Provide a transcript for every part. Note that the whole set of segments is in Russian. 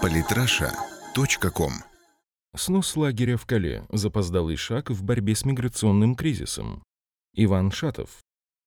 Политраша.ком Снос лагеря в Кале. Запоздалый шаг в борьбе с миграционным кризисом. Иван Шатов.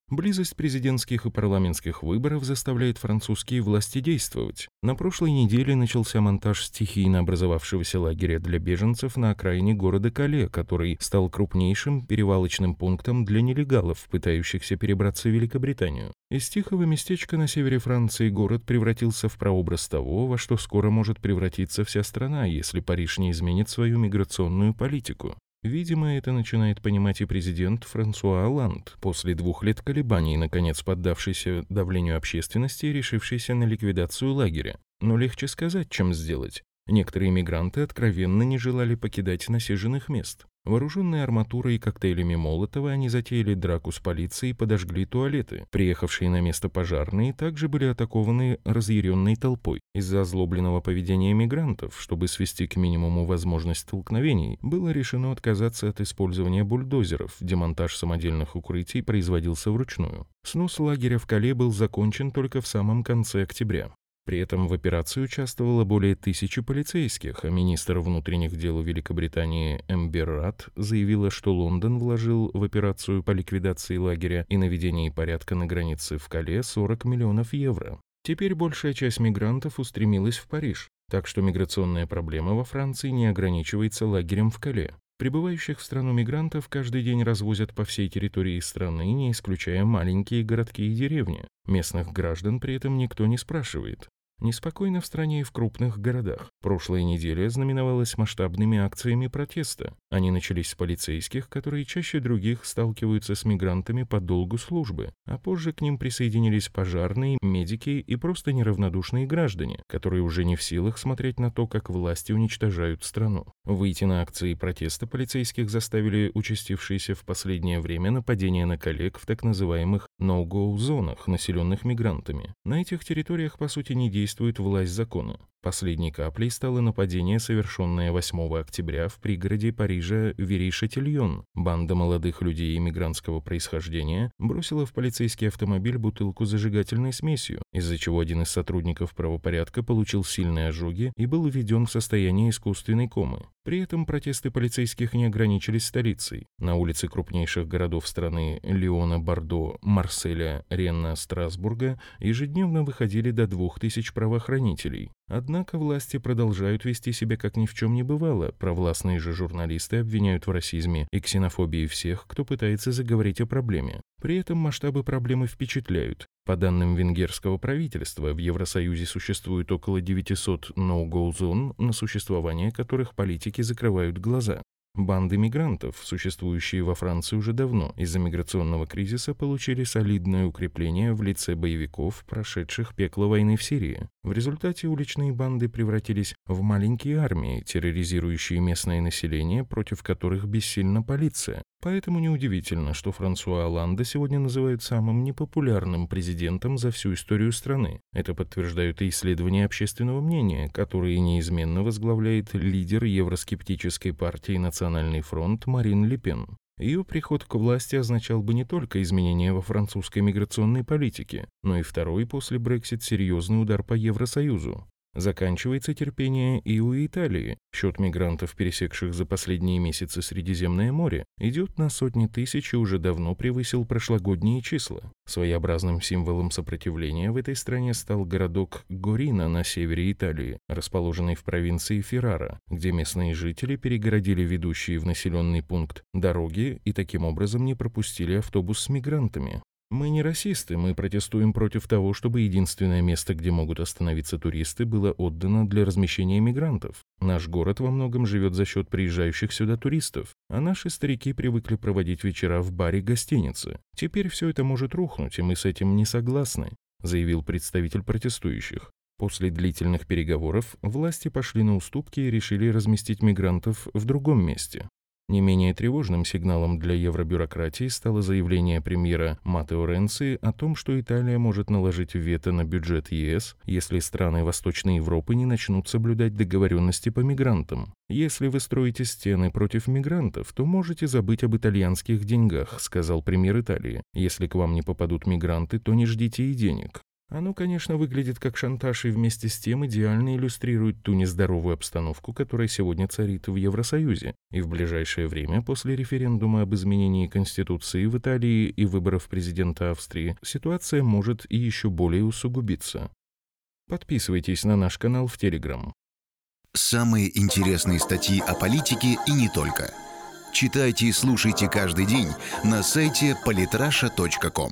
Близость президентских и парламентских выборов заставляет французские власти действовать. На прошлой неделе начался монтаж стихийно образовавшегося лагеря для беженцев на окраине города Кале, который стал крупнейшим перевалочным пунктом для нелегалов, пытающихся перебраться в Великобританию. Из тихого местечка на севере Франции город превратился в прообраз того, во что скоро может превратиться вся страна, если Париж не изменит свою миграционную политику. Видимо, это начинает понимать и президент Франсуа Оланд, после двух лет колебаний, наконец поддавшийся давлению общественности и решившийся на ликвидацию лагеря. Но легче сказать, чем сделать. Некоторые мигранты откровенно не желали покидать насиженных мест. Вооруженные арматурой и коктейлями Молотова, они затеяли драку с полицией и подожгли туалеты. Приехавшие на место пожарные также были атакованы разъяренной толпой. Из-за озлобленного поведения мигрантов, чтобы свести к минимуму возможность столкновений, было решено отказаться от использования бульдозеров. Демонтаж самодельных укрытий производился вручную. Снос лагеря в Кале был закончен только в самом конце октября. При этом в операции участвовало более тысячи полицейских, а министр внутренних дел Великобритании Эмбер заявила, что Лондон вложил в операцию по ликвидации лагеря и наведении порядка на границе в Кале 40 миллионов евро. Теперь большая часть мигрантов устремилась в Париж, так что миграционная проблема во Франции не ограничивается лагерем в Кале. Прибывающих в страну мигрантов каждый день развозят по всей территории страны, не исключая маленькие городки и деревни. Местных граждан при этом никто не спрашивает. Неспокойно в стране и в крупных городах. Прошлая неделя знаменовалась масштабными акциями протеста. Они начались с полицейских, которые чаще других сталкиваются с мигрантами по долгу службы, а позже к ним присоединились пожарные, медики и просто неравнодушные граждане, которые уже не в силах смотреть на то, как власти уничтожают страну. Выйти на акции протеста полицейских заставили участившиеся в последнее время нападения на коллег в так называемых «no-go-зонах», населенных мигрантами. На этих территориях, по сути, не действует действует власть закона. Последней каплей стало нападение, совершенное 8 октября в пригороде Парижа Веришатильон. Банда молодых людей иммигрантского происхождения бросила в полицейский автомобиль бутылку с зажигательной смесью, из-за чего один из сотрудников правопорядка получил сильные ожоги и был введен в состояние искусственной комы. При этом протесты полицейских не ограничились столицей. На улицы крупнейших городов страны Лиона, Бордо, Марселя, Ренна, Страсбурга ежедневно выходили до двух тысяч правоохранителей. Однако власти продолжают вести себя как ни в чем не бывало. Провластные же журналисты обвиняют в расизме и ксенофобии всех, кто пытается заговорить о проблеме. При этом масштабы проблемы впечатляют. По данным венгерского правительства, в Евросоюзе существует около 900 no-go зон, на существование которых политики закрывают глаза. Банды мигрантов, существующие во Франции уже давно, из-за миграционного кризиса получили солидное укрепление в лице боевиков, прошедших пекло войны в Сирии. В результате уличные банды превратились в маленькие армии, терроризирующие местное население, против которых бессильна полиция. Поэтому неудивительно, что Франсуа Оланда сегодня называют самым непопулярным президентом за всю историю страны. Это подтверждают и исследования общественного мнения, которые неизменно возглавляет лидер евроскептической партии «Национальный фронт» Марин Лепен. Ее приход к власти означал бы не только изменения во французской миграционной политике, но и второй после Брексит серьезный удар по Евросоюзу. Заканчивается терпение и у Италии. Счет мигрантов, пересекших за последние месяцы Средиземное море, идет на сотни тысяч и уже давно превысил прошлогодние числа. Своеобразным символом сопротивления в этой стране стал городок Горина на севере Италии, расположенный в провинции Феррара, где местные жители перегородили ведущие в населенный пункт дороги и таким образом не пропустили автобус с мигрантами. Мы не расисты, мы протестуем против того, чтобы единственное место, где могут остановиться туристы, было отдано для размещения мигрантов. Наш город во многом живет за счет приезжающих сюда туристов, а наши старики привыкли проводить вечера в баре гостиницы. Теперь все это может рухнуть, и мы с этим не согласны, заявил представитель протестующих. После длительных переговоров власти пошли на уступки и решили разместить мигрантов в другом месте. Не менее тревожным сигналом для евробюрократии стало заявление премьера Матео Ренци о том, что Италия может наложить вето на бюджет ЕС, если страны Восточной Европы не начнут соблюдать договоренности по мигрантам. «Если вы строите стены против мигрантов, то можете забыть об итальянских деньгах», сказал премьер Италии. «Если к вам не попадут мигранты, то не ждите и денег». Оно, конечно, выглядит как шантаж и вместе с тем идеально иллюстрирует ту нездоровую обстановку, которая сегодня царит в Евросоюзе, и в ближайшее время после референдума об изменении Конституции в Италии и выборов президента Австрии ситуация может и еще более усугубиться. Подписывайтесь на наш канал в Телеграм. Самые интересные статьи о политике и не только. Читайте и слушайте каждый день на сайте polytrasha.com.